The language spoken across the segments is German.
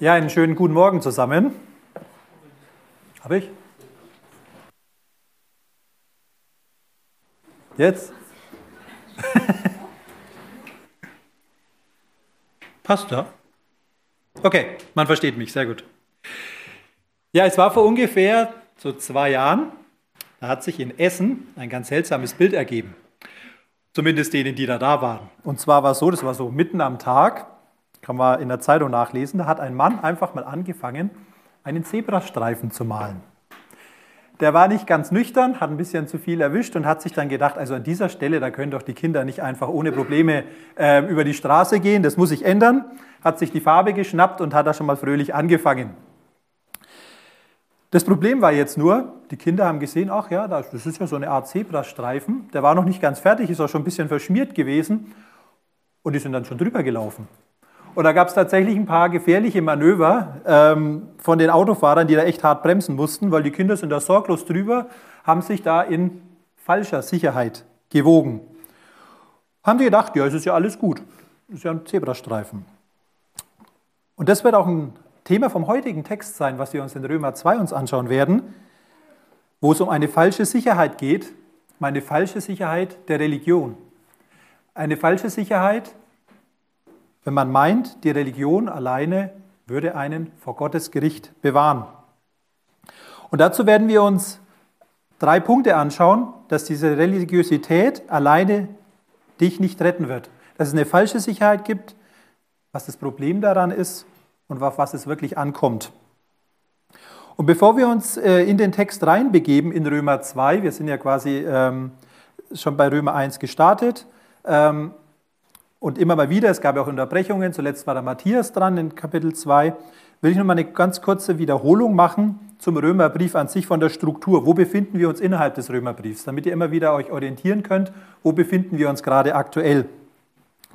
Ja, einen schönen guten Morgen zusammen. Habe ich? Jetzt? Passt ja? Okay, man versteht mich, sehr gut. Ja, es war vor ungefähr so zwei Jahren, da hat sich in Essen ein ganz seltsames Bild ergeben. Zumindest denen, die da da waren. Und zwar war es so, das war so mitten am Tag, kann man in der Zeitung nachlesen, da hat ein Mann einfach mal angefangen, einen Zebrastreifen zu malen. Der war nicht ganz nüchtern, hat ein bisschen zu viel erwischt und hat sich dann gedacht, also an dieser Stelle, da können doch die Kinder nicht einfach ohne Probleme äh, über die Straße gehen, das muss sich ändern. Hat sich die Farbe geschnappt und hat da schon mal fröhlich angefangen. Das Problem war jetzt nur, die Kinder haben gesehen, ach ja, das ist ja so eine Art Zebrastreifen, der war noch nicht ganz fertig, ist auch schon ein bisschen verschmiert gewesen und die sind dann schon drüber gelaufen. Und da gab es tatsächlich ein paar gefährliche Manöver ähm, von den Autofahrern, die da echt hart bremsen mussten, weil die Kinder sind da sorglos drüber, haben sich da in falscher Sicherheit gewogen. Haben die gedacht, ja, es ist ja alles gut. Es ist ja ein Zebrastreifen. Und das wird auch ein Thema vom heutigen Text sein, was wir uns in Römer 2 uns anschauen werden, wo es um eine falsche Sicherheit geht, um eine falsche Sicherheit der Religion. Eine falsche Sicherheit, wenn man meint, die Religion alleine würde einen vor Gottes Gericht bewahren. Und dazu werden wir uns drei Punkte anschauen, dass diese Religiosität alleine dich nicht retten wird. Dass es eine falsche Sicherheit gibt, was das Problem daran ist und auf was es wirklich ankommt. Und bevor wir uns äh, in den Text reinbegeben in Römer 2, wir sind ja quasi ähm, schon bei Römer 1 gestartet, ähm, und immer mal wieder, es gab ja auch Unterbrechungen, zuletzt war der Matthias dran in Kapitel 2, will ich noch mal eine ganz kurze Wiederholung machen zum Römerbrief an sich von der Struktur. Wo befinden wir uns innerhalb des Römerbriefs, damit ihr immer wieder euch orientieren könnt, wo befinden wir uns gerade aktuell.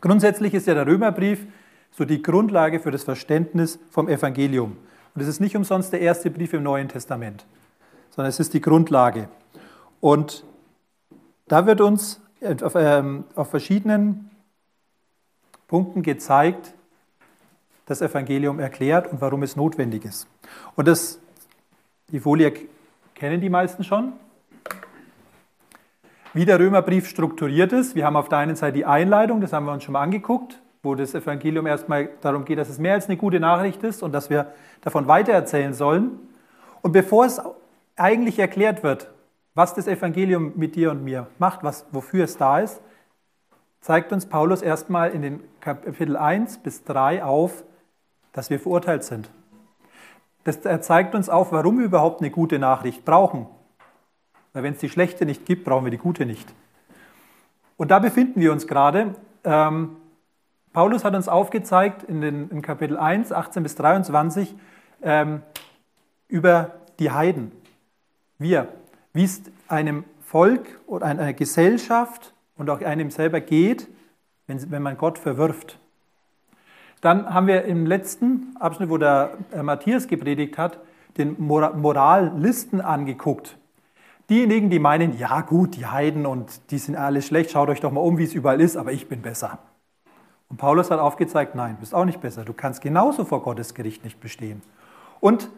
Grundsätzlich ist ja der Römerbrief so die Grundlage für das Verständnis vom Evangelium. Und es ist nicht umsonst der erste Brief im Neuen Testament, sondern es ist die Grundlage. Und da wird uns auf, ähm, auf verschiedenen Punkten gezeigt, das Evangelium erklärt und warum es notwendig ist. Und das, die Folie kennen die meisten schon. Wie der Römerbrief strukturiert ist. Wir haben auf der einen Seite die Einleitung, das haben wir uns schon mal angeguckt, wo das Evangelium erstmal darum geht, dass es mehr als eine gute Nachricht ist und dass wir davon weitererzählen sollen. Und bevor es eigentlich erklärt wird, was das Evangelium mit dir und mir macht, was, wofür es da ist, zeigt uns Paulus erstmal in den Kapitel 1 bis 3 auf, dass wir verurteilt sind. Das, er zeigt uns auf, warum wir überhaupt eine gute Nachricht brauchen. Weil wenn es die schlechte nicht gibt, brauchen wir die gute nicht. Und da befinden wir uns gerade. Ähm, Paulus hat uns aufgezeigt in, den, in Kapitel 1, 18 bis 23, ähm, über die Heiden. Wir, wie es einem Volk oder einer Gesellschaft und auch einem selber geht, wenn, wenn man Gott verwirft. Dann haben wir im letzten Abschnitt, wo der äh, Matthias gepredigt hat, den Morallisten angeguckt. Diejenigen, die meinen, ja gut, die Heiden und die sind alle schlecht, schaut euch doch mal um, wie es überall ist, aber ich bin besser. Und Paulus hat aufgezeigt, nein, du bist auch nicht besser. Du kannst genauso vor Gottes Gericht nicht bestehen. Und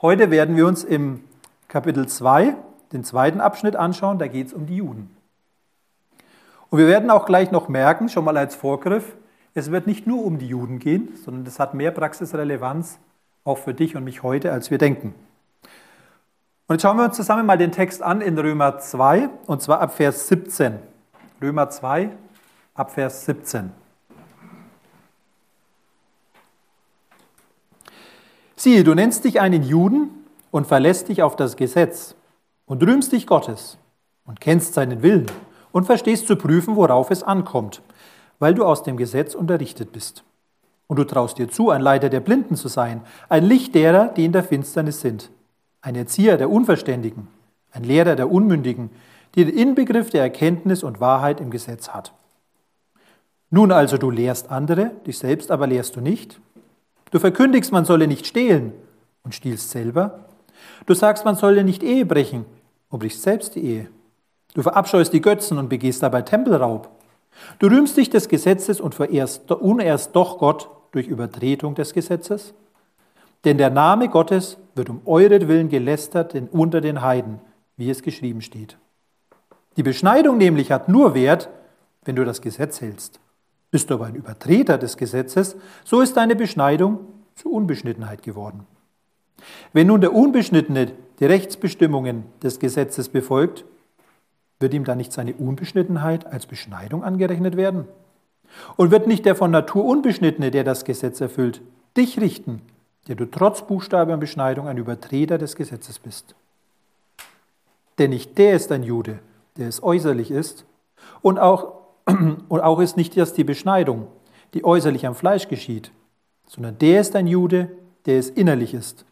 heute werden wir uns im Kapitel 2 den zweiten Abschnitt anschauen, da geht es um die Juden. Und wir werden auch gleich noch merken, schon mal als Vorgriff, es wird nicht nur um die Juden gehen, sondern es hat mehr Praxisrelevanz auch für dich und mich heute, als wir denken. Und jetzt schauen wir uns zusammen mal den Text an in Römer 2, und zwar ab Vers 17. Römer 2, ab Vers 17. Siehe, du nennst dich einen Juden und verlässt dich auf das Gesetz und rühmst dich Gottes und kennst seinen Willen und verstehst zu prüfen, worauf es ankommt, weil du aus dem Gesetz unterrichtet bist. Und du traust dir zu, ein Leiter der Blinden zu sein, ein Licht derer, die in der Finsternis sind, ein Erzieher der Unverständigen, ein Lehrer der Unmündigen, die den Inbegriff der Erkenntnis und Wahrheit im Gesetz hat. Nun also, du lehrst andere, dich selbst aber lehrst du nicht. Du verkündigst, man solle nicht stehlen und stiehlst selber. Du sagst, man solle nicht Ehe brechen und brichst selbst die Ehe. Du verabscheust die Götzen und begehst dabei Tempelraub. Du rühmst dich des Gesetzes und verehrst, unehrst doch Gott durch Übertretung des Gesetzes. Denn der Name Gottes wird um euretwillen gelästert unter den Heiden, wie es geschrieben steht. Die Beschneidung nämlich hat nur Wert, wenn du das Gesetz hältst. Bist du aber ein Übertreter des Gesetzes, so ist deine Beschneidung zur Unbeschnittenheit geworden. Wenn nun der Unbeschnittene die Rechtsbestimmungen des Gesetzes befolgt, wird ihm dann nicht seine Unbeschnittenheit als Beschneidung angerechnet werden? Und wird nicht der von Natur Unbeschnittene, der das Gesetz erfüllt, dich richten, der du trotz Buchstabe und Beschneidung ein Übertreter des Gesetzes bist? Denn nicht der ist ein Jude, der es äußerlich ist, und auch, und auch ist nicht erst die Beschneidung, die äußerlich am Fleisch geschieht, sondern der ist ein Jude, der es innerlich ist.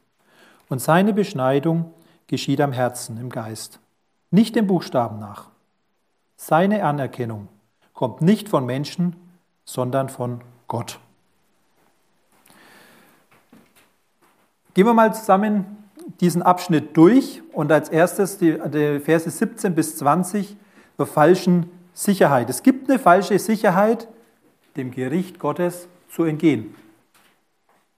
Und seine Beschneidung geschieht am Herzen, im Geist, nicht dem Buchstaben nach. Seine Anerkennung kommt nicht von Menschen, sondern von Gott. Gehen wir mal zusammen diesen Abschnitt durch und als erstes die, die Verse 17 bis 20 zur falschen Sicherheit. Es gibt eine falsche Sicherheit, dem Gericht Gottes zu entgehen.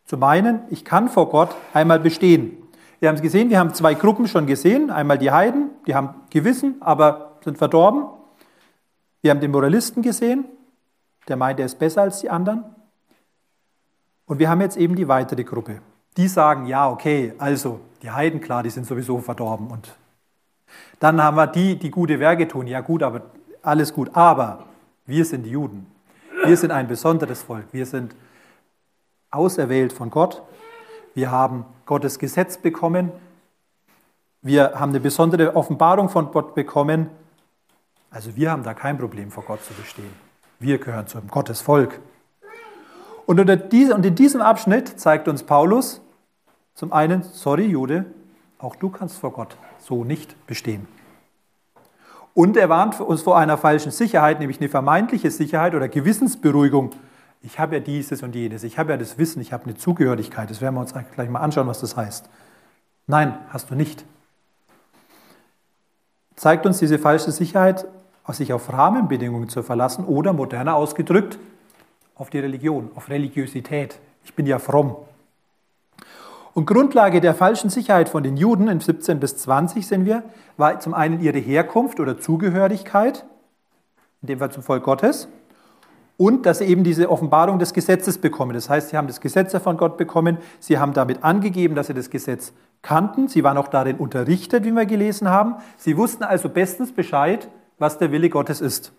Zu meinen, ich kann vor Gott einmal bestehen. Wir haben es gesehen, wir haben zwei Gruppen schon gesehen. Einmal die Heiden, die haben Gewissen, aber sind verdorben. Wir haben den Moralisten gesehen, der meint, er ist besser als die anderen. Und wir haben jetzt eben die weitere Gruppe. Die sagen, ja, okay, also die Heiden, klar, die sind sowieso verdorben. Und dann haben wir die, die gute Werke tun. Ja gut, aber alles gut. Aber wir sind die Juden. Wir sind ein besonderes Volk. Wir sind auserwählt von Gott. Wir haben Gottes Gesetz bekommen. Wir haben eine besondere Offenbarung von Gott bekommen. Also wir haben da kein Problem vor Gott zu bestehen. Wir gehören zum Gottes Volk. Und, in diesem Abschnitt zeigt uns Paulus zum einen, sorry Jude, auch du kannst vor Gott so nicht bestehen. Und er warnt uns vor einer falschen Sicherheit, nämlich eine vermeintliche Sicherheit oder Gewissensberuhigung. Ich habe ja dieses und jenes, ich habe ja das Wissen, ich habe eine Zugehörigkeit. Das werden wir uns gleich mal anschauen, was das heißt. Nein, hast du nicht. Zeigt uns diese falsche Sicherheit, sich auf Rahmenbedingungen zu verlassen oder moderner ausgedrückt, auf die Religion, auf Religiosität. Ich bin ja fromm. Und Grundlage der falschen Sicherheit von den Juden in 17 bis 20 sind wir, war zum einen ihre Herkunft oder Zugehörigkeit, in dem Fall zum Volk Gottes, und dass sie eben diese Offenbarung des Gesetzes bekommen. Das heißt, sie haben das Gesetz von Gott bekommen, sie haben damit angegeben, dass sie das Gesetz kannten, sie waren auch darin unterrichtet, wie wir gelesen haben. Sie wussten also bestens Bescheid, was der Wille Gottes ist.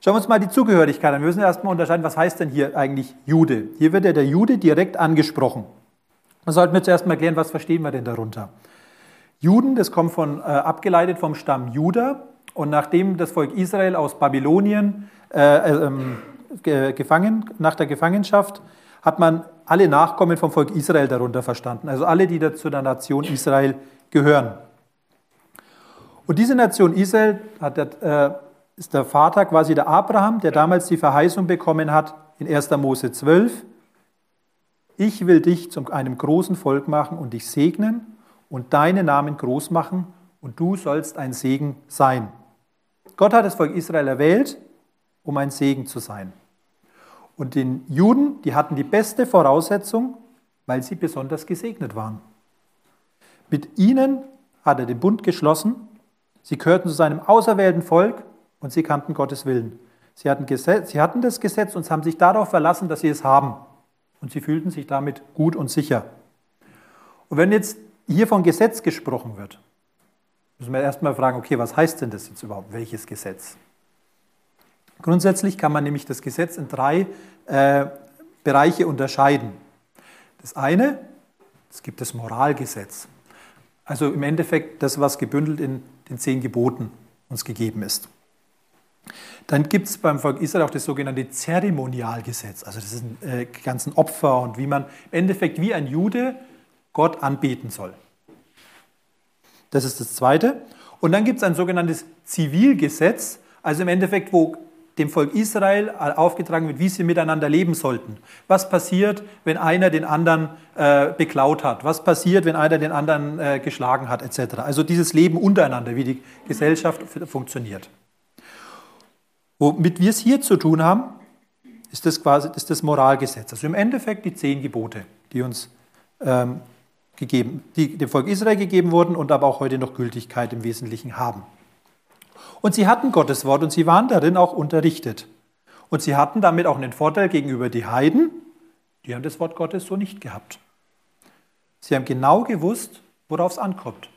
Schauen wir uns mal die Zugehörigkeit an. Wir müssen erstmal unterscheiden, was heißt denn hier eigentlich Jude? Hier wird ja der Jude direkt angesprochen. Da sollten wir zuerst mal klären, was verstehen wir denn darunter? Juden, das kommt von, äh, abgeleitet vom Stamm Juda. Und nachdem das Volk Israel aus Babylonien äh, ähm, gefangen, nach der Gefangenschaft, hat man alle Nachkommen vom Volk Israel darunter verstanden. Also alle, die zu der Nation Israel gehören. Und diese Nation Israel hat, äh, ist der Vater quasi der Abraham, der damals die Verheißung bekommen hat in 1. Mose 12, ich will dich zu einem großen Volk machen und dich segnen und deinen Namen groß machen und du sollst ein Segen sein. Gott hat das Volk Israel erwählt, um ein Segen zu sein. Und den Juden, die hatten die beste Voraussetzung, weil sie besonders gesegnet waren. Mit ihnen hat er den Bund geschlossen. Sie gehörten zu seinem auserwählten Volk und sie kannten Gottes Willen. Sie hatten, Gesetz, sie hatten das Gesetz und haben sich darauf verlassen, dass sie es haben und sie fühlten sich damit gut und sicher. Und wenn jetzt hier von Gesetz gesprochen wird, müssen wir erstmal fragen, okay, was heißt denn das jetzt überhaupt? Welches Gesetz? Grundsätzlich kann man nämlich das Gesetz in drei äh, Bereiche unterscheiden. Das eine, es gibt das Moralgesetz. Also im Endeffekt das, was gebündelt in den zehn Geboten uns gegeben ist. Dann gibt es beim Volk Israel auch das sogenannte Zeremonialgesetz. Also das sind äh, ganzen Opfer und wie man im Endeffekt wie ein Jude Gott anbeten soll. Das ist das Zweite. Und dann gibt es ein sogenanntes Zivilgesetz, also im Endeffekt, wo dem Volk Israel aufgetragen wird, wie sie miteinander leben sollten. Was passiert, wenn einer den anderen äh, beklaut hat? Was passiert, wenn einer den anderen äh, geschlagen hat, etc. Also dieses Leben untereinander, wie die Gesellschaft funktioniert. Womit wir es hier zu tun haben, ist das quasi ist das Moralgesetz. Also im Endeffekt die zehn Gebote, die uns ähm, gegeben, die dem Volk Israel gegeben wurden und aber auch heute noch Gültigkeit im Wesentlichen haben. Und sie hatten Gottes Wort und sie waren darin auch unterrichtet. Und sie hatten damit auch einen Vorteil gegenüber den Heiden, die haben das Wort Gottes so nicht gehabt. Sie haben genau gewusst, worauf es ankommt.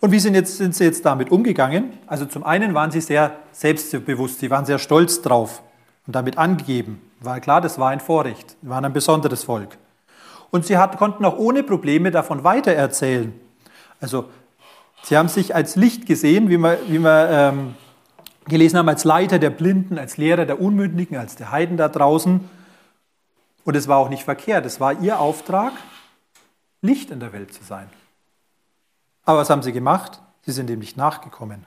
Und wie sind, jetzt, sind sie jetzt damit umgegangen? Also zum einen waren sie sehr selbstbewusst, sie waren sehr stolz drauf und damit angegeben. War klar, das war ein Vorrecht, sie waren ein besonderes Volk. Und sie hat, konnten auch ohne Probleme davon weitererzählen. Also sie haben sich als Licht gesehen, wie wir, wie wir ähm, gelesen haben, als Leiter der Blinden, als Lehrer der Unmündigen, als der Heiden da draußen. Und es war auch nicht verkehrt, es war ihr Auftrag, Licht in der Welt zu sein. Aber was haben sie gemacht? Sie sind dem nicht nachgekommen.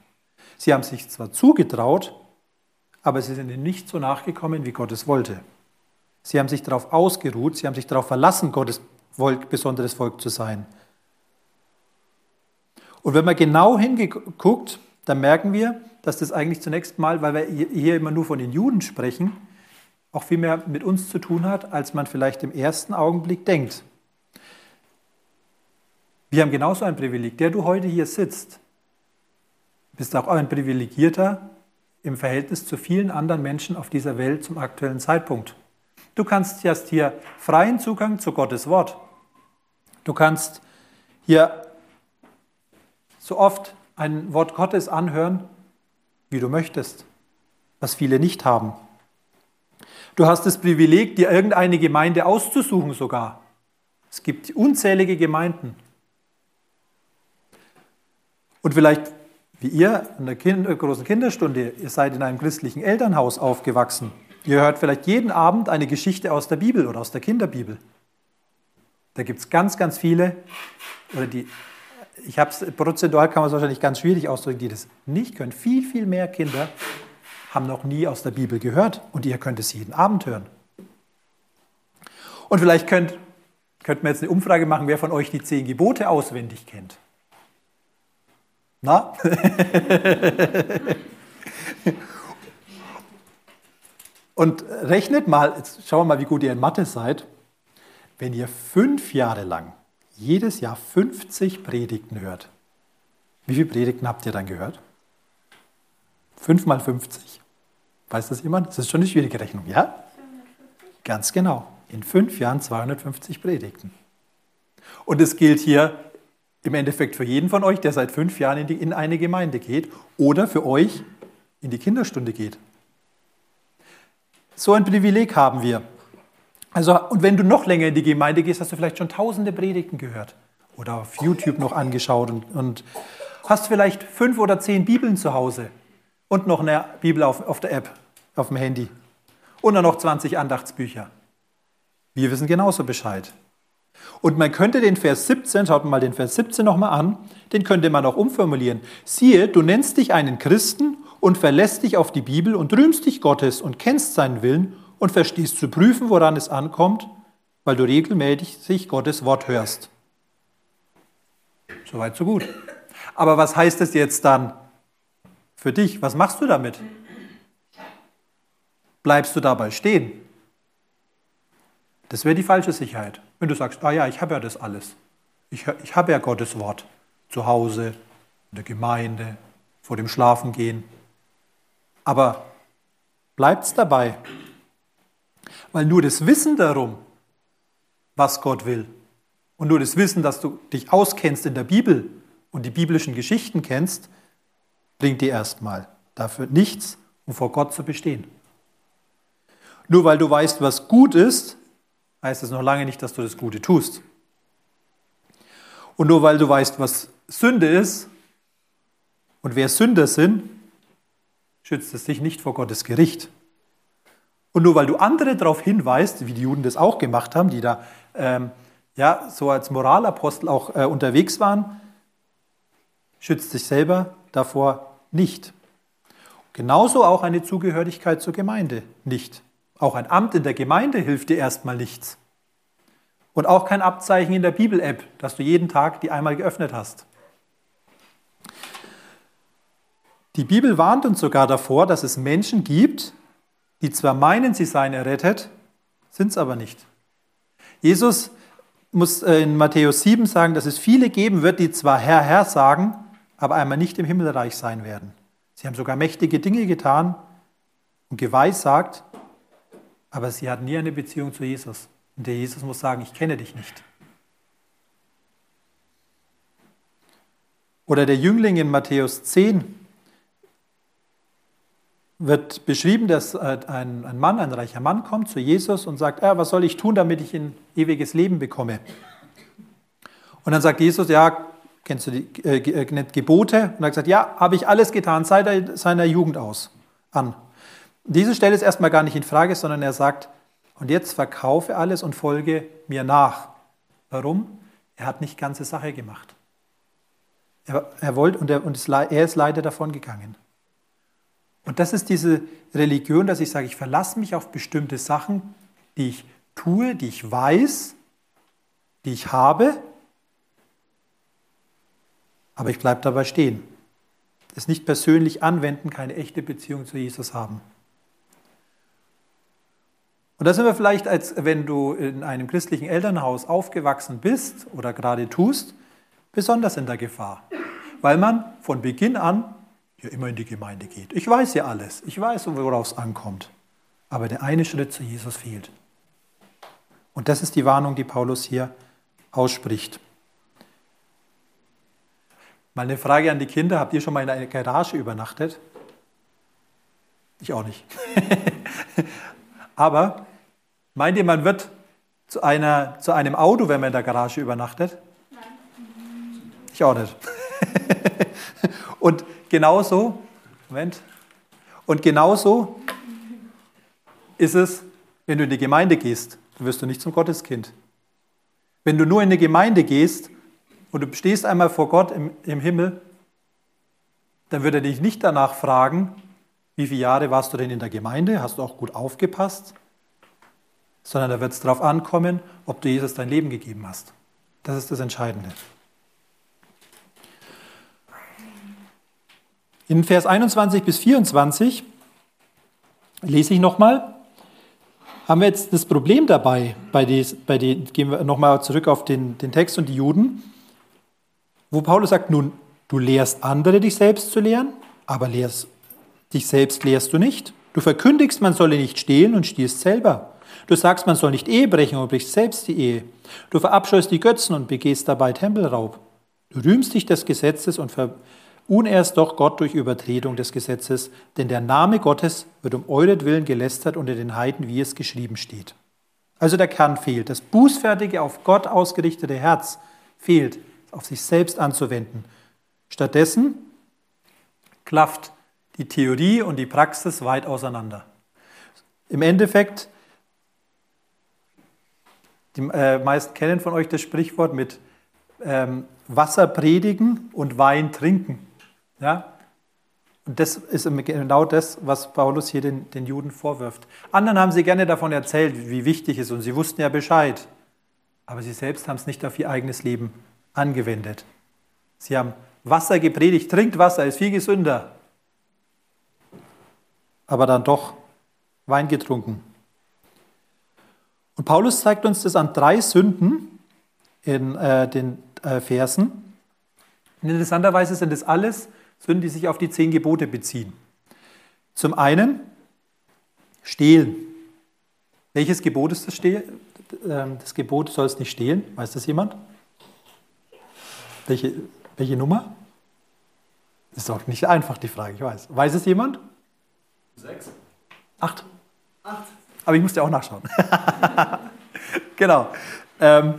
Sie haben sich zwar zugetraut, aber sie sind ihm nicht so nachgekommen, wie Gott es wollte. Sie haben sich darauf ausgeruht, sie haben sich darauf verlassen, Gottes Volk, besonderes Volk zu sein. Und wenn man genau hinguckt, dann merken wir, dass das eigentlich zunächst mal, weil wir hier immer nur von den Juden sprechen, auch viel mehr mit uns zu tun hat, als man vielleicht im ersten Augenblick denkt. Wir haben genauso ein Privileg. Der du heute hier sitzt, bist auch ein Privilegierter im Verhältnis zu vielen anderen Menschen auf dieser Welt zum aktuellen Zeitpunkt. Du kannst hast hier freien Zugang zu Gottes Wort. Du kannst hier so oft ein Wort Gottes anhören, wie du möchtest, was viele nicht haben. Du hast das Privileg, dir irgendeine Gemeinde auszusuchen sogar. Es gibt unzählige Gemeinden. Und vielleicht wie ihr in der kind großen Kinderstunde, ihr seid in einem christlichen Elternhaus aufgewachsen. Ihr hört vielleicht jeden Abend eine Geschichte aus der Bibel oder aus der Kinderbibel. Da gibt es ganz, ganz viele, oder die, ich habe es, prozentual kann man es wahrscheinlich ganz schwierig ausdrücken, die das nicht können. Viel, viel mehr Kinder haben noch nie aus der Bibel gehört und ihr könnt es jeden Abend hören. Und vielleicht könnt, könnten wir jetzt eine Umfrage machen, wer von euch die zehn Gebote auswendig kennt. Na? Und rechnet mal, jetzt schauen wir mal, wie gut ihr in Mathe seid. Wenn ihr fünf Jahre lang, jedes Jahr 50 Predigten hört, wie viele Predigten habt ihr dann gehört? Fünf mal 50. Weiß das jemand? Das ist schon eine schwierige Rechnung, ja? 250. Ganz genau. In fünf Jahren 250 Predigten. Und es gilt hier im Endeffekt für jeden von euch, der seit fünf Jahren in, die, in eine Gemeinde geht oder für euch in die Kinderstunde geht. So ein Privileg haben wir. Also, und wenn du noch länger in die Gemeinde gehst, hast du vielleicht schon tausende Predigten gehört oder auf YouTube noch angeschaut und, und hast vielleicht fünf oder zehn Bibeln zu Hause und noch eine Bibel auf, auf der App, auf dem Handy und dann noch 20 Andachtsbücher. Wir wissen genauso Bescheid. Und man könnte den Vers 17, schaut mal den Vers 17 nochmal an, den könnte man auch umformulieren. Siehe, du nennst dich einen Christen und verlässt dich auf die Bibel und rühmst dich Gottes und kennst seinen Willen und verstehst zu prüfen, woran es ankommt, weil du regelmäßig sich Gottes Wort hörst. Soweit, so gut. Aber was heißt das jetzt dann für dich? Was machst du damit? Bleibst du dabei stehen? Das wäre die falsche Sicherheit. Wenn du sagst, ah ja, ich habe ja das alles. Ich, ich habe ja Gottes Wort zu Hause, in der Gemeinde, vor dem Schlafengehen. Aber bleibt es dabei. Weil nur das Wissen darum, was Gott will, und nur das Wissen, dass du dich auskennst in der Bibel und die biblischen Geschichten kennst, bringt dir erstmal dafür nichts, um vor Gott zu bestehen. Nur weil du weißt, was gut ist, heißt es noch lange nicht, dass du das Gute tust. Und nur weil du weißt, was Sünde ist und wer Sünder sind, schützt es dich nicht vor Gottes Gericht. Und nur weil du andere darauf hinweist, wie die Juden das auch gemacht haben, die da ähm, ja, so als Moralapostel auch äh, unterwegs waren, schützt dich selber davor nicht. Genauso auch eine Zugehörigkeit zur Gemeinde nicht. Auch ein Amt in der Gemeinde hilft dir erstmal nichts. Und auch kein Abzeichen in der Bibel-App, dass du jeden Tag die einmal geöffnet hast. Die Bibel warnt uns sogar davor, dass es Menschen gibt, die zwar meinen, sie seien errettet, sind es aber nicht. Jesus muss äh, in Matthäus 7 sagen, dass es viele geben wird, die zwar Herr, Herr sagen, aber einmal nicht im Himmelreich sein werden. Sie haben sogar mächtige Dinge getan und geweissagt, aber sie hatten nie eine Beziehung zu Jesus. Und der Jesus muss sagen, ich kenne dich nicht. Oder der Jüngling in Matthäus 10 wird beschrieben, dass äh, ein, Mann, ein reicher Mann kommt zu Jesus und sagt, ah, was soll ich tun, damit ich ein ewiges Leben bekomme? Und dann sagt Jesus, ja, kennst du die äh, äh Gebote? Und er hat gesagt, ja, habe ich alles getan, seit seiner Jugend aus an. Diese Stelle ist erstmal gar nicht in Frage, sondern er sagt, und jetzt verkaufe alles und folge mir nach. Warum? Er hat nicht ganze Sache gemacht. Er, er wollte und, er, und er ist leider davon gegangen. Und das ist diese Religion, dass ich sage, ich verlasse mich auf bestimmte Sachen, die ich tue, die ich weiß, die ich habe, aber ich bleibe dabei stehen. Es nicht persönlich anwenden, keine echte Beziehung zu Jesus haben. Und da sind wir vielleicht, als wenn du in einem christlichen Elternhaus aufgewachsen bist oder gerade tust, besonders in der Gefahr, weil man von Beginn an ja immer in die Gemeinde geht. Ich weiß ja alles, ich weiß, worauf es ankommt, aber der eine Schritt zu Jesus fehlt. Und das ist die Warnung, die Paulus hier ausspricht. Mal eine Frage an die Kinder, habt ihr schon mal in einer Garage übernachtet? Ich auch nicht. Aber Meint ihr, man wird zu, einer, zu einem Auto, wenn man in der Garage übernachtet? Nein. Ich auch nicht. Und genauso, Moment, und genauso ist es, wenn du in die Gemeinde gehst, dann wirst du nicht zum Gotteskind. Wenn du nur in die Gemeinde gehst und du stehst einmal vor Gott im, im Himmel, dann wird er dich nicht danach fragen, wie viele Jahre warst du denn in der Gemeinde? Hast du auch gut aufgepasst? sondern da wird es darauf ankommen, ob du Jesus dein Leben gegeben hast. Das ist das Entscheidende. In Vers 21 bis 24 lese ich nochmal, haben wir jetzt das Problem dabei, bei den, bei den gehen wir nochmal zurück auf den, den Text und die Juden, wo Paulus sagt, nun, du lehrst andere, dich selbst zu lehren, aber lehrst, dich selbst lehrst du nicht. Du verkündigst, man solle nicht stehlen und stiehlst selber. Du sagst, man soll nicht Ehe brechen und brichst selbst die Ehe. Du verabscheust die Götzen und begehst dabei Tempelraub. Du rühmst dich des Gesetzes und verunehrst doch Gott durch Übertretung des Gesetzes, denn der Name Gottes wird um euretwillen gelästert unter den Heiden, wie es geschrieben steht. Also der Kern fehlt. Das bußfertige, auf Gott ausgerichtete Herz fehlt, auf sich selbst anzuwenden. Stattdessen klafft die Theorie und die Praxis weit auseinander. Im Endeffekt die äh, meisten kennen von euch das Sprichwort mit ähm, Wasser predigen und Wein trinken. Ja? Und das ist genau das, was Paulus hier den, den Juden vorwirft. Anderen haben sie gerne davon erzählt, wie wichtig es ist, und sie wussten ja Bescheid. Aber sie selbst haben es nicht auf ihr eigenes Leben angewendet. Sie haben Wasser gepredigt, trinkt Wasser, ist viel gesünder. Aber dann doch Wein getrunken. Und Paulus zeigt uns das an drei Sünden in äh, den äh, Versen. Und interessanterweise sind das alles Sünden, die sich auf die zehn Gebote beziehen. Zum einen stehlen. Welches Gebot ist das Stehlen? Ähm, das Gebot, sollst nicht stehlen. Weiß das jemand? Welche, welche Nummer? Ist doch nicht einfach die Frage, ich weiß. Weiß es jemand? Sechs. Acht. Acht aber ich musste auch nachschauen. genau. Ähm,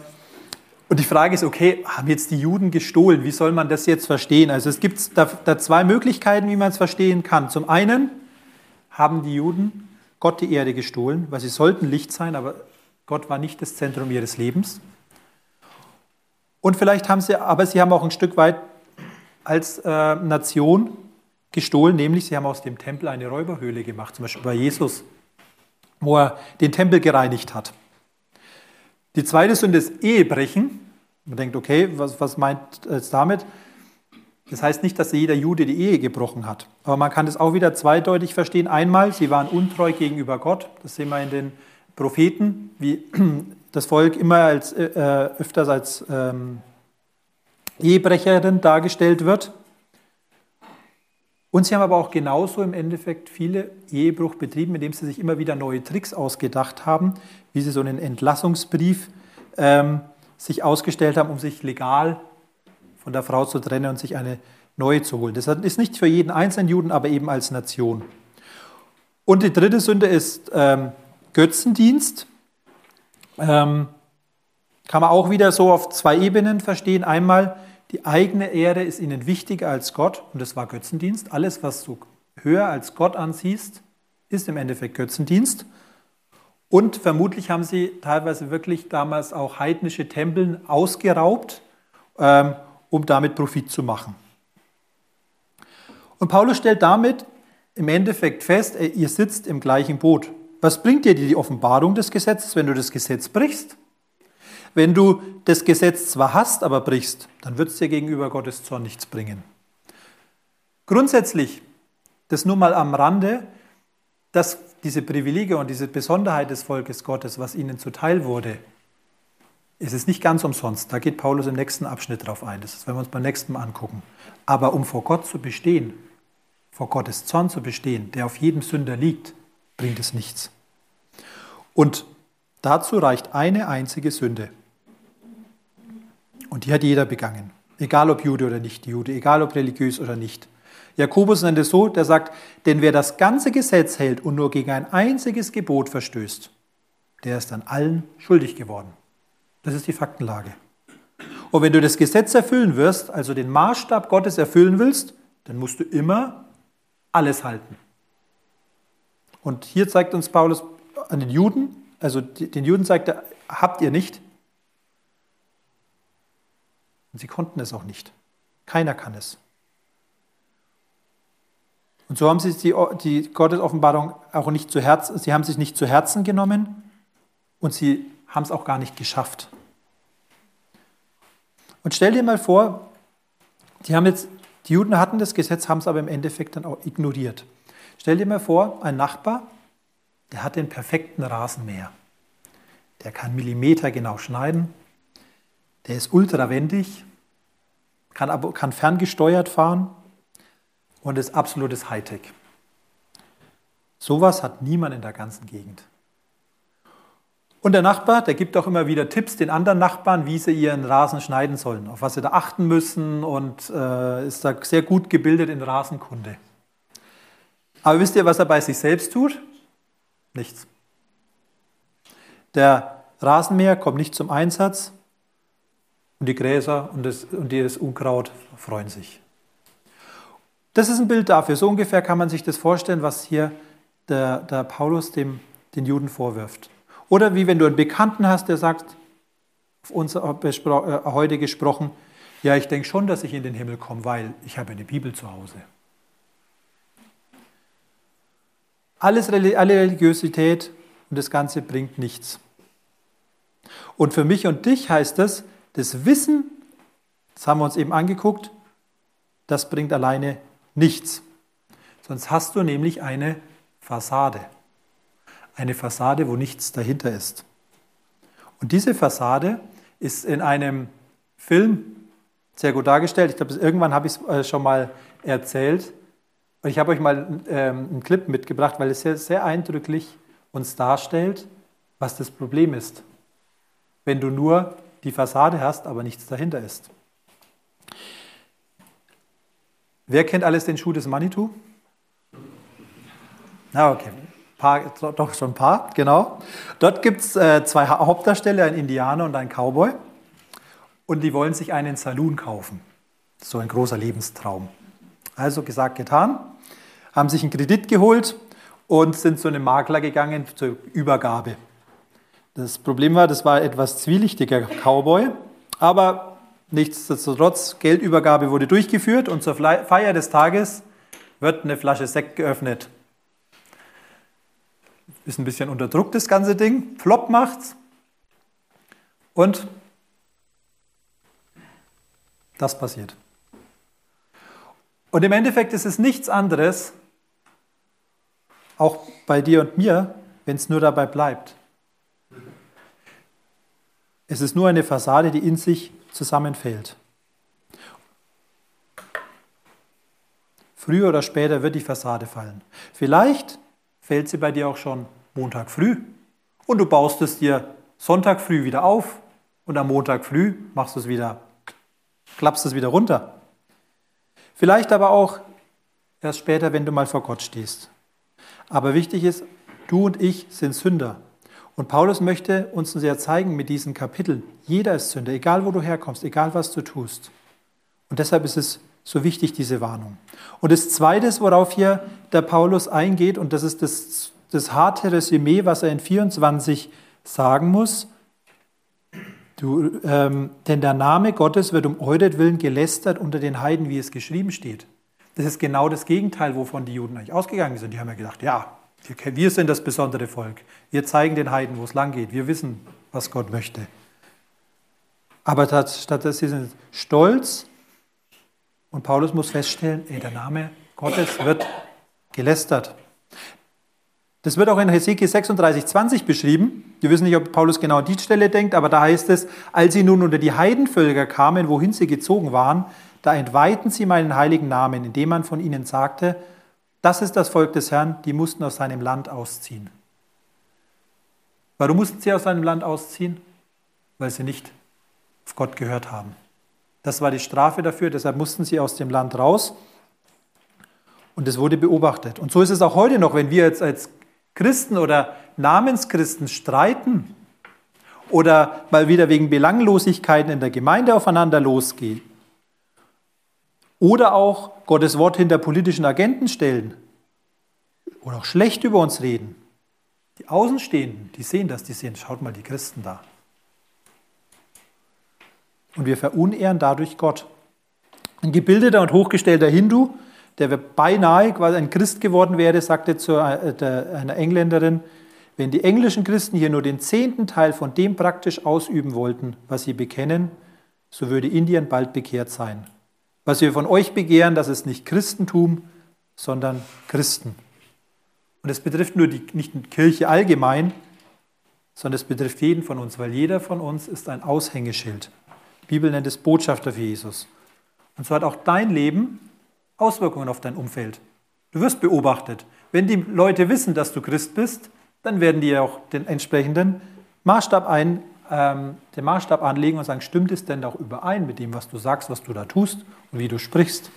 und die Frage ist, okay, haben jetzt die Juden gestohlen? Wie soll man das jetzt verstehen? Also es gibt da, da zwei Möglichkeiten, wie man es verstehen kann. Zum einen haben die Juden Gott die Erde gestohlen, weil sie sollten Licht sein, aber Gott war nicht das Zentrum ihres Lebens. Und vielleicht haben sie, aber sie haben auch ein Stück weit als äh, Nation gestohlen, nämlich sie haben aus dem Tempel eine Räuberhöhle gemacht, zum Beispiel bei Jesus wo er den Tempel gereinigt hat. Die zweite Sünde ist Ehebrechen. Man denkt, okay, was, was meint es damit? Das heißt nicht, dass jeder Jude die Ehe gebrochen hat. Aber man kann es auch wieder zweideutig verstehen. Einmal, sie waren untreu gegenüber Gott. Das sehen wir in den Propheten, wie das Volk immer als, äh, äh öfters als ähm, Ehebrecherin dargestellt wird. Und sie haben aber auch genauso im Endeffekt viele Ehebruch betrieben, indem sie sich immer wieder neue Tricks ausgedacht haben, wie sie so einen Entlassungsbrief ähm, sich ausgestellt haben, um sich legal von der Frau zu trennen und sich eine neue zu holen. Das ist nicht für jeden einzelnen Juden, aber eben als Nation. Und die dritte Sünde ist ähm, Götzendienst. Ähm, kann man auch wieder so auf zwei Ebenen verstehen. Einmal die eigene Ehre ist ihnen wichtiger als Gott und das war Götzendienst. Alles, was du höher als Gott ansiehst, ist im Endeffekt Götzendienst. Und vermutlich haben sie teilweise wirklich damals auch heidnische Tempeln ausgeraubt, ähm, um damit Profit zu machen. Und Paulus stellt damit im Endeffekt fest, ey, ihr sitzt im gleichen Boot. Was bringt dir die Offenbarung des Gesetzes, wenn du das Gesetz brichst? Wenn du das Gesetz zwar hast, aber brichst, dann wird es dir gegenüber Gottes Zorn nichts bringen. Grundsätzlich, das nur mal am Rande, dass diese Privilegien und diese Besonderheit des Volkes Gottes, was ihnen zuteil wurde, ist es nicht ganz umsonst. Da geht Paulus im nächsten Abschnitt drauf ein. Das wenn wir uns beim nächsten Mal angucken. Aber um vor Gott zu bestehen, vor Gottes Zorn zu bestehen, der auf jedem Sünder liegt, bringt es nichts. Und dazu reicht eine einzige Sünde. Und die hat jeder begangen. Egal ob Jude oder nicht Jude, egal ob religiös oder nicht. Jakobus nennt es so, der sagt, denn wer das ganze Gesetz hält und nur gegen ein einziges Gebot verstößt, der ist an allen schuldig geworden. Das ist die Faktenlage. Und wenn du das Gesetz erfüllen wirst, also den Maßstab Gottes erfüllen willst, dann musst du immer alles halten. Und hier zeigt uns Paulus an den Juden, also den Juden zeigt er, habt ihr nicht, und sie konnten es auch nicht. Keiner kann es. Und so haben sie die, die Gottesoffenbarung auch nicht zu Herzen, sie haben sich nicht zu Herzen genommen und sie haben es auch gar nicht geschafft. Und stell dir mal vor, die, haben jetzt, die Juden hatten das Gesetz, haben es aber im Endeffekt dann auch ignoriert. Stell dir mal vor, ein Nachbar, der hat den perfekten Rasenmäher. Der kann Millimeter genau schneiden, der ist ultrawendig, kann, kann ferngesteuert fahren und ist absolutes Hightech. Sowas hat niemand in der ganzen Gegend. Und der Nachbar, der gibt auch immer wieder Tipps den anderen Nachbarn, wie sie ihren Rasen schneiden sollen, auf was sie da achten müssen und äh, ist da sehr gut gebildet in Rasenkunde. Aber wisst ihr, was er bei sich selbst tut? Nichts. Der Rasenmäher kommt nicht zum Einsatz, und die Gräser und das, und das Unkraut freuen sich. Das ist ein Bild dafür. So ungefähr kann man sich das vorstellen, was hier der, der Paulus dem, den Juden vorwirft. Oder wie wenn du einen Bekannten hast, der sagt, auf uns äh, heute gesprochen, ja, ich denke schon, dass ich in den Himmel komme, weil ich habe eine Bibel zu Hause. Alles, alle Religiosität und das Ganze bringt nichts. Und für mich und dich heißt das, das Wissen, das haben wir uns eben angeguckt, das bringt alleine nichts. Sonst hast du nämlich eine Fassade. Eine Fassade, wo nichts dahinter ist. Und diese Fassade ist in einem Film sehr gut dargestellt. Ich glaube, irgendwann habe ich es äh, schon mal erzählt. Und ich habe euch mal ähm, einen Clip mitgebracht, weil es sehr, sehr eindrücklich uns darstellt, was das Problem ist. Wenn du nur die Fassade hast, aber nichts dahinter ist. Wer kennt alles den Schuh des Manitou? Na, okay. Paar, doch schon ein paar, genau. Dort gibt es äh, zwei Hauptdarsteller, ein Indianer und ein Cowboy. Und die wollen sich einen Saloon kaufen. So ein großer Lebenstraum. Also gesagt, getan. Haben sich einen Kredit geholt und sind zu einem Makler gegangen zur Übergabe. Das Problem war, das war etwas zwielichtiger Cowboy, aber nichtsdestotrotz, Geldübergabe wurde durchgeführt und zur Feier des Tages wird eine Flasche Sekt geöffnet. Ist ein bisschen unter Druck das ganze Ding, Flop macht's und das passiert. Und im Endeffekt ist es nichts anderes, auch bei dir und mir, wenn es nur dabei bleibt. Es ist nur eine Fassade, die in sich zusammenfällt. Früher oder später wird die Fassade fallen. Vielleicht fällt sie bei dir auch schon Montag früh und du baust es dir Sonntag früh wieder auf und am Montag früh machst du es wieder, klappst es wieder runter. Vielleicht aber auch erst später, wenn du mal vor Gott stehst. Aber wichtig ist, du und ich sind Sünder. Und Paulus möchte uns sehr zeigen mit diesen Kapiteln, jeder ist Sünder, egal wo du herkommst, egal was du tust. Und deshalb ist es so wichtig, diese Warnung. Und das Zweite, worauf hier der Paulus eingeht, und das ist das, das harte Resümee, was er in 24 sagen muss, du, ähm, denn der Name Gottes wird um euretwillen gelästert unter den Heiden, wie es geschrieben steht. Das ist genau das Gegenteil, wovon die Juden eigentlich ausgegangen sind. Die haben ja gedacht, ja, wir sind das besondere Volk. Wir zeigen den Heiden, wo es lang geht. Wir wissen, was Gott möchte. Aber statt dass sie sind stolz und Paulus muss feststellen, ey, der Name Gottes wird gelästert. Das wird auch in Hesekiel 36, 20 beschrieben. Wir wissen nicht, ob Paulus genau an die Stelle denkt, aber da heißt es, als sie nun unter die Heidenvölker kamen, wohin sie gezogen waren, da entweihten sie meinen heiligen Namen, indem man von ihnen sagte, das ist das Volk des Herrn, die mussten aus seinem Land ausziehen. Warum mussten sie aus seinem Land ausziehen? Weil sie nicht auf Gott gehört haben. Das war die Strafe dafür, deshalb mussten sie aus dem Land raus. Und es wurde beobachtet. Und so ist es auch heute noch, wenn wir jetzt als Christen oder Namenschristen streiten oder mal wieder wegen Belanglosigkeiten in der Gemeinde aufeinander losgehen oder auch Gottes Wort hinter politischen Agenten stellen oder auch schlecht über uns reden. Die Außenstehenden, die sehen das, die sehen, schaut mal die Christen da. Und wir verunehren dadurch Gott. Ein gebildeter und hochgestellter Hindu der beinahe quasi ein Christ geworden wäre, sagte zu äh, einer Engländerin, wenn die englischen Christen hier nur den zehnten Teil von dem praktisch ausüben wollten, was sie bekennen, so würde Indien bald bekehrt sein. Was wir von euch begehren, das ist nicht Christentum, sondern Christen. Und es betrifft nur die, nicht die Kirche allgemein, sondern es betrifft jeden von uns, weil jeder von uns ist ein Aushängeschild. Die Bibel nennt es Botschafter für Jesus. Und so hat auch dein Leben Auswirkungen auf dein Umfeld. Du wirst beobachtet. Wenn die Leute wissen, dass du Christ bist, dann werden die auch den entsprechenden Maßstab, ein, ähm, den Maßstab anlegen und sagen, stimmt es denn auch überein mit dem, was du sagst, was du da tust und wie du sprichst?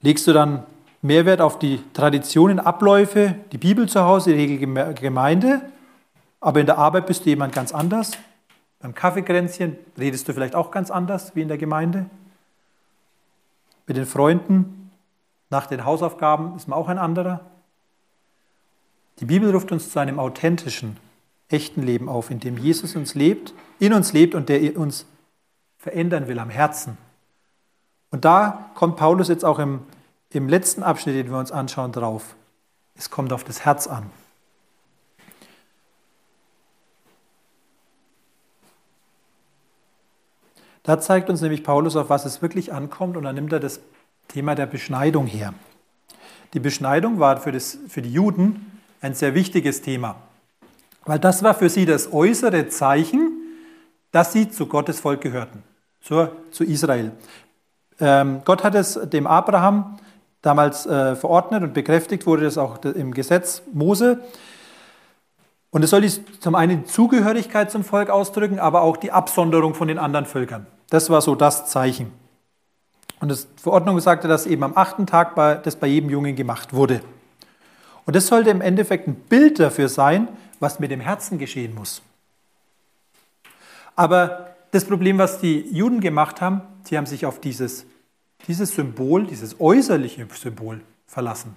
Legst du dann Mehrwert auf die Traditionen, Abläufe, die Bibel zu Hause, die Regelgemeinde, aber in der Arbeit bist du jemand ganz anders? Beim Kaffeekränzchen redest du vielleicht auch ganz anders wie in der Gemeinde. Mit den Freunden, nach den Hausaufgaben ist man auch ein anderer. Die Bibel ruft uns zu einem authentischen, echten Leben auf, in dem Jesus uns lebt, in uns lebt und der uns verändern will am Herzen. Und da kommt Paulus jetzt auch im, im letzten Abschnitt, den wir uns anschauen, drauf. Es kommt auf das Herz an. Da zeigt uns nämlich Paulus, auf was es wirklich ankommt, und dann nimmt er das Thema der Beschneidung her. Die Beschneidung war für, das, für die Juden ein sehr wichtiges Thema, weil das war für sie das äußere Zeichen, dass sie zu Gottes Volk gehörten, zur, zu Israel. Ähm, Gott hat es dem Abraham damals äh, verordnet und bekräftigt wurde das auch im Gesetz Mose. Und es soll zum einen die Zugehörigkeit zum Volk ausdrücken, aber auch die Absonderung von den anderen Völkern. Das war so das Zeichen. Und die Verordnung sagte, dass eben am achten Tag bei, das bei jedem Jungen gemacht wurde. Und das sollte im Endeffekt ein Bild dafür sein, was mit dem Herzen geschehen muss. Aber das Problem, was die Juden gemacht haben, sie haben sich auf dieses, dieses Symbol, dieses äußerliche Symbol verlassen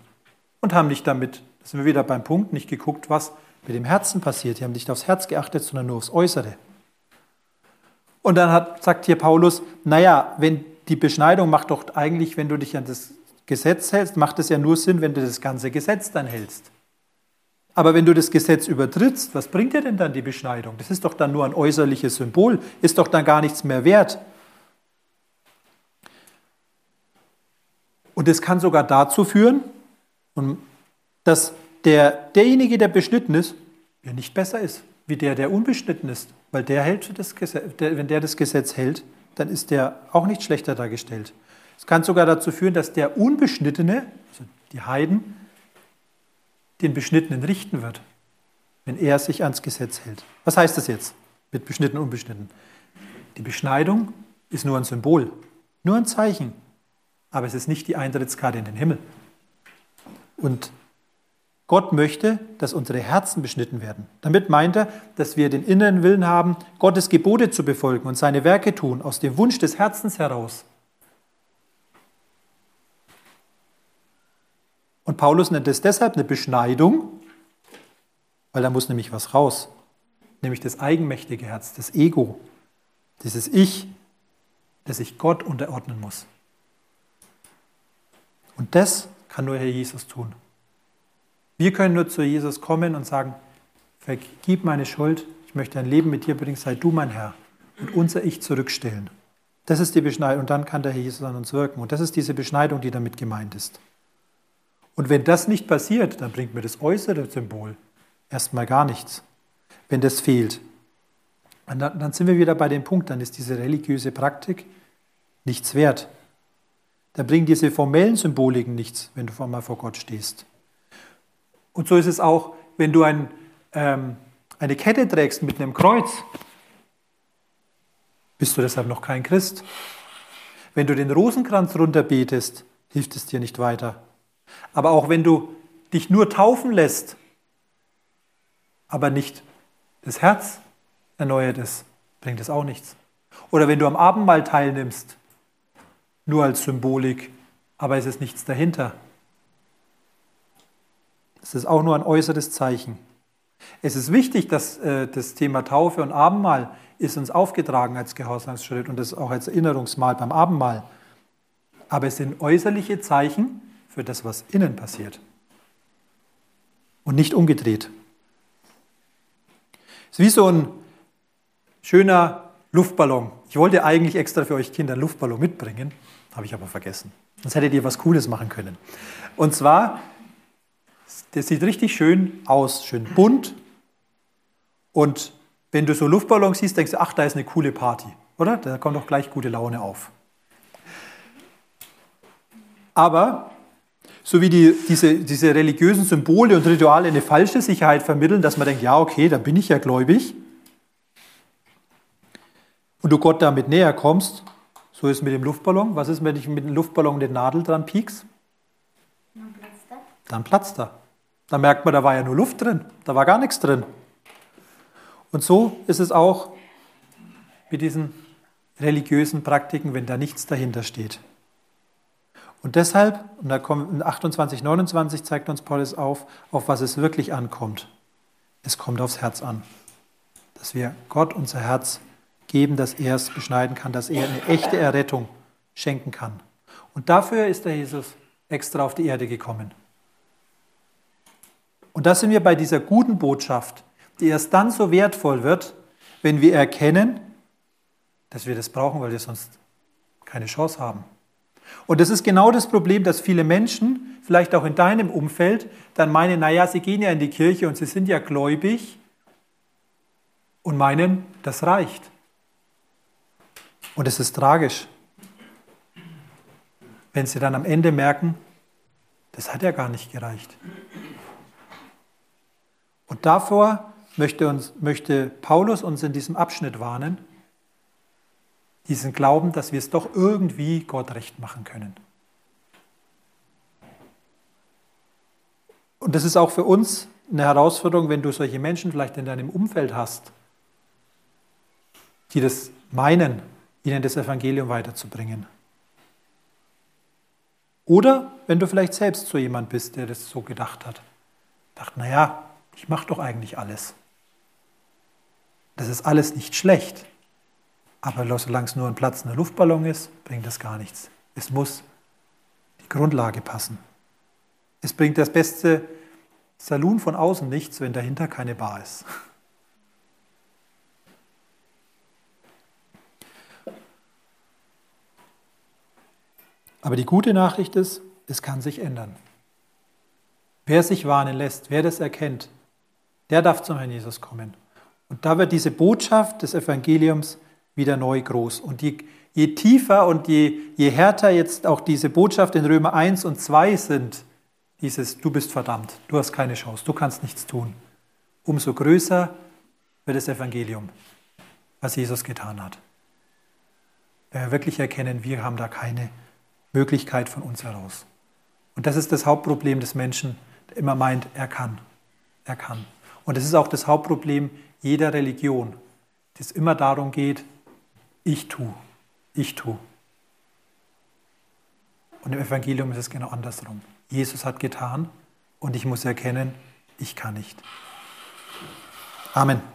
und haben nicht damit, da sind wir wieder beim Punkt, nicht geguckt, was mit dem Herzen passiert. Die haben nicht aufs Herz geachtet, sondern nur aufs Äußere. Und dann hat, sagt hier Paulus, naja, wenn die Beschneidung macht doch eigentlich, wenn du dich an das Gesetz hältst, macht es ja nur Sinn, wenn du das ganze Gesetz dann hältst. Aber wenn du das Gesetz übertrittst, was bringt dir denn dann die Beschneidung? Das ist doch dann nur ein äußerliches Symbol, ist doch dann gar nichts mehr wert. Und es kann sogar dazu führen, dass der, derjenige, der beschnitten ist, ja nicht besser ist wie der, der unbeschnitten ist, weil der hält das Gesetz, der, wenn der das Gesetz hält, dann ist der auch nicht schlechter dargestellt. Es kann sogar dazu führen, dass der Unbeschnittene, also die Heiden, den Beschnittenen richten wird, wenn er sich ans Gesetz hält. Was heißt das jetzt mit beschnitten unbeschnitten? Die Beschneidung ist nur ein Symbol, nur ein Zeichen, aber es ist nicht die Eintrittskarte in den Himmel. Und Gott möchte, dass unsere Herzen beschnitten werden. Damit meint er, dass wir den inneren Willen haben, Gottes Gebote zu befolgen und seine Werke tun, aus dem Wunsch des Herzens heraus. Und Paulus nennt es deshalb eine Beschneidung, weil da muss nämlich was raus, nämlich das eigenmächtige Herz, das Ego, dieses Ich, das sich Gott unterordnen muss. Und das kann nur Herr Jesus tun. Wir können nur zu Jesus kommen und sagen, vergib meine Schuld, ich möchte ein Leben mit dir bringen, sei du mein Herr und unser Ich zurückstellen. Das ist die Beschneidung und dann kann der Herr Jesus an uns wirken. Und das ist diese Beschneidung, die damit gemeint ist. Und wenn das nicht passiert, dann bringt mir das äußere Symbol erstmal gar nichts. Wenn das fehlt. Und dann, dann sind wir wieder bei dem Punkt, dann ist diese religiöse Praktik nichts wert. Da bringen diese formellen Symboliken nichts, wenn du einmal vor Gott stehst. Und so ist es auch, wenn du ein, ähm, eine Kette trägst mit einem Kreuz, bist du deshalb noch kein Christ. Wenn du den Rosenkranz runterbetest, hilft es dir nicht weiter. Aber auch wenn du dich nur taufen lässt, aber nicht das Herz erneuert ist, bringt es auch nichts. Oder wenn du am Abendmahl teilnimmst, nur als Symbolik, aber es ist nichts dahinter, es ist auch nur ein äußeres Zeichen. Es ist wichtig, dass äh, das Thema Taufe und Abendmahl ist uns aufgetragen als Gehorsamsschritt und das auch als Erinnerungsmahl beim Abendmahl. Aber es sind äußerliche Zeichen für das, was innen passiert. Und nicht umgedreht. Es ist wie so ein schöner Luftballon. Ich wollte eigentlich extra für euch Kinder einen Luftballon mitbringen, habe ich aber vergessen. Sonst hättet ihr was Cooles machen können. Und zwar das sieht richtig schön aus, schön bunt. Und wenn du so Luftballons siehst, denkst du, ach, da ist eine coole Party, oder? Da kommt doch gleich gute Laune auf. Aber so wie die, diese, diese religiösen Symbole und Rituale eine falsche Sicherheit vermitteln, dass man denkt, ja, okay, dann bin ich ja gläubig, und du Gott damit näher kommst, so ist es mit dem Luftballon. Was ist, wenn ich mit dem Luftballon eine Nadel dran piekst? Dann platzt er. Dann platzt er. Da merkt man, da war ja nur Luft drin, da war gar nichts drin. Und so ist es auch mit diesen religiösen Praktiken, wenn da nichts dahinter steht. Und deshalb, und da kommt in 28, 29 zeigt uns Paulus auf, auf was es wirklich ankommt. Es kommt aufs Herz an. Dass wir Gott unser Herz geben, dass er es beschneiden kann, dass er eine echte Errettung schenken kann. Und dafür ist der Jesus extra auf die Erde gekommen. Und da sind wir bei dieser guten Botschaft, die erst dann so wertvoll wird, wenn wir erkennen, dass wir das brauchen, weil wir sonst keine Chance haben. Und das ist genau das Problem, dass viele Menschen, vielleicht auch in deinem Umfeld, dann meinen, naja, sie gehen ja in die Kirche und sie sind ja gläubig und meinen, das reicht. Und es ist tragisch, wenn sie dann am Ende merken, das hat ja gar nicht gereicht. Und davor möchte, uns, möchte Paulus uns in diesem Abschnitt warnen, diesen Glauben, dass wir es doch irgendwie Gott recht machen können. Und das ist auch für uns eine Herausforderung, wenn du solche Menschen vielleicht in deinem Umfeld hast, die das meinen, ihnen das Evangelium weiterzubringen. Oder wenn du vielleicht selbst so jemand bist, der das so gedacht hat. Dachte, naja, ich mache doch eigentlich alles. Das ist alles nicht schlecht. Aber solange es nur ein Platz in der Luftballon ist, bringt das gar nichts. Es muss die Grundlage passen. Es bringt das beste Saloon von außen nichts, wenn dahinter keine Bar ist. Aber die gute Nachricht ist, es kann sich ändern. Wer sich warnen lässt, wer das erkennt, der darf zum Herrn Jesus kommen. Und da wird diese Botschaft des Evangeliums wieder neu groß. Und je, je tiefer und je, je härter jetzt auch diese Botschaft in Römer 1 und 2 sind, dieses Du bist verdammt, du hast keine Chance, du kannst nichts tun, umso größer wird das Evangelium, was Jesus getan hat. Wenn wir wirklich erkennen, wir haben da keine Möglichkeit von uns heraus. Und das ist das Hauptproblem des Menschen, der immer meint, er kann. Er kann. Und das ist auch das Hauptproblem jeder Religion, dass es immer darum geht, ich tue, ich tue. Und im Evangelium ist es genau andersrum. Jesus hat getan und ich muss erkennen, ich kann nicht. Amen.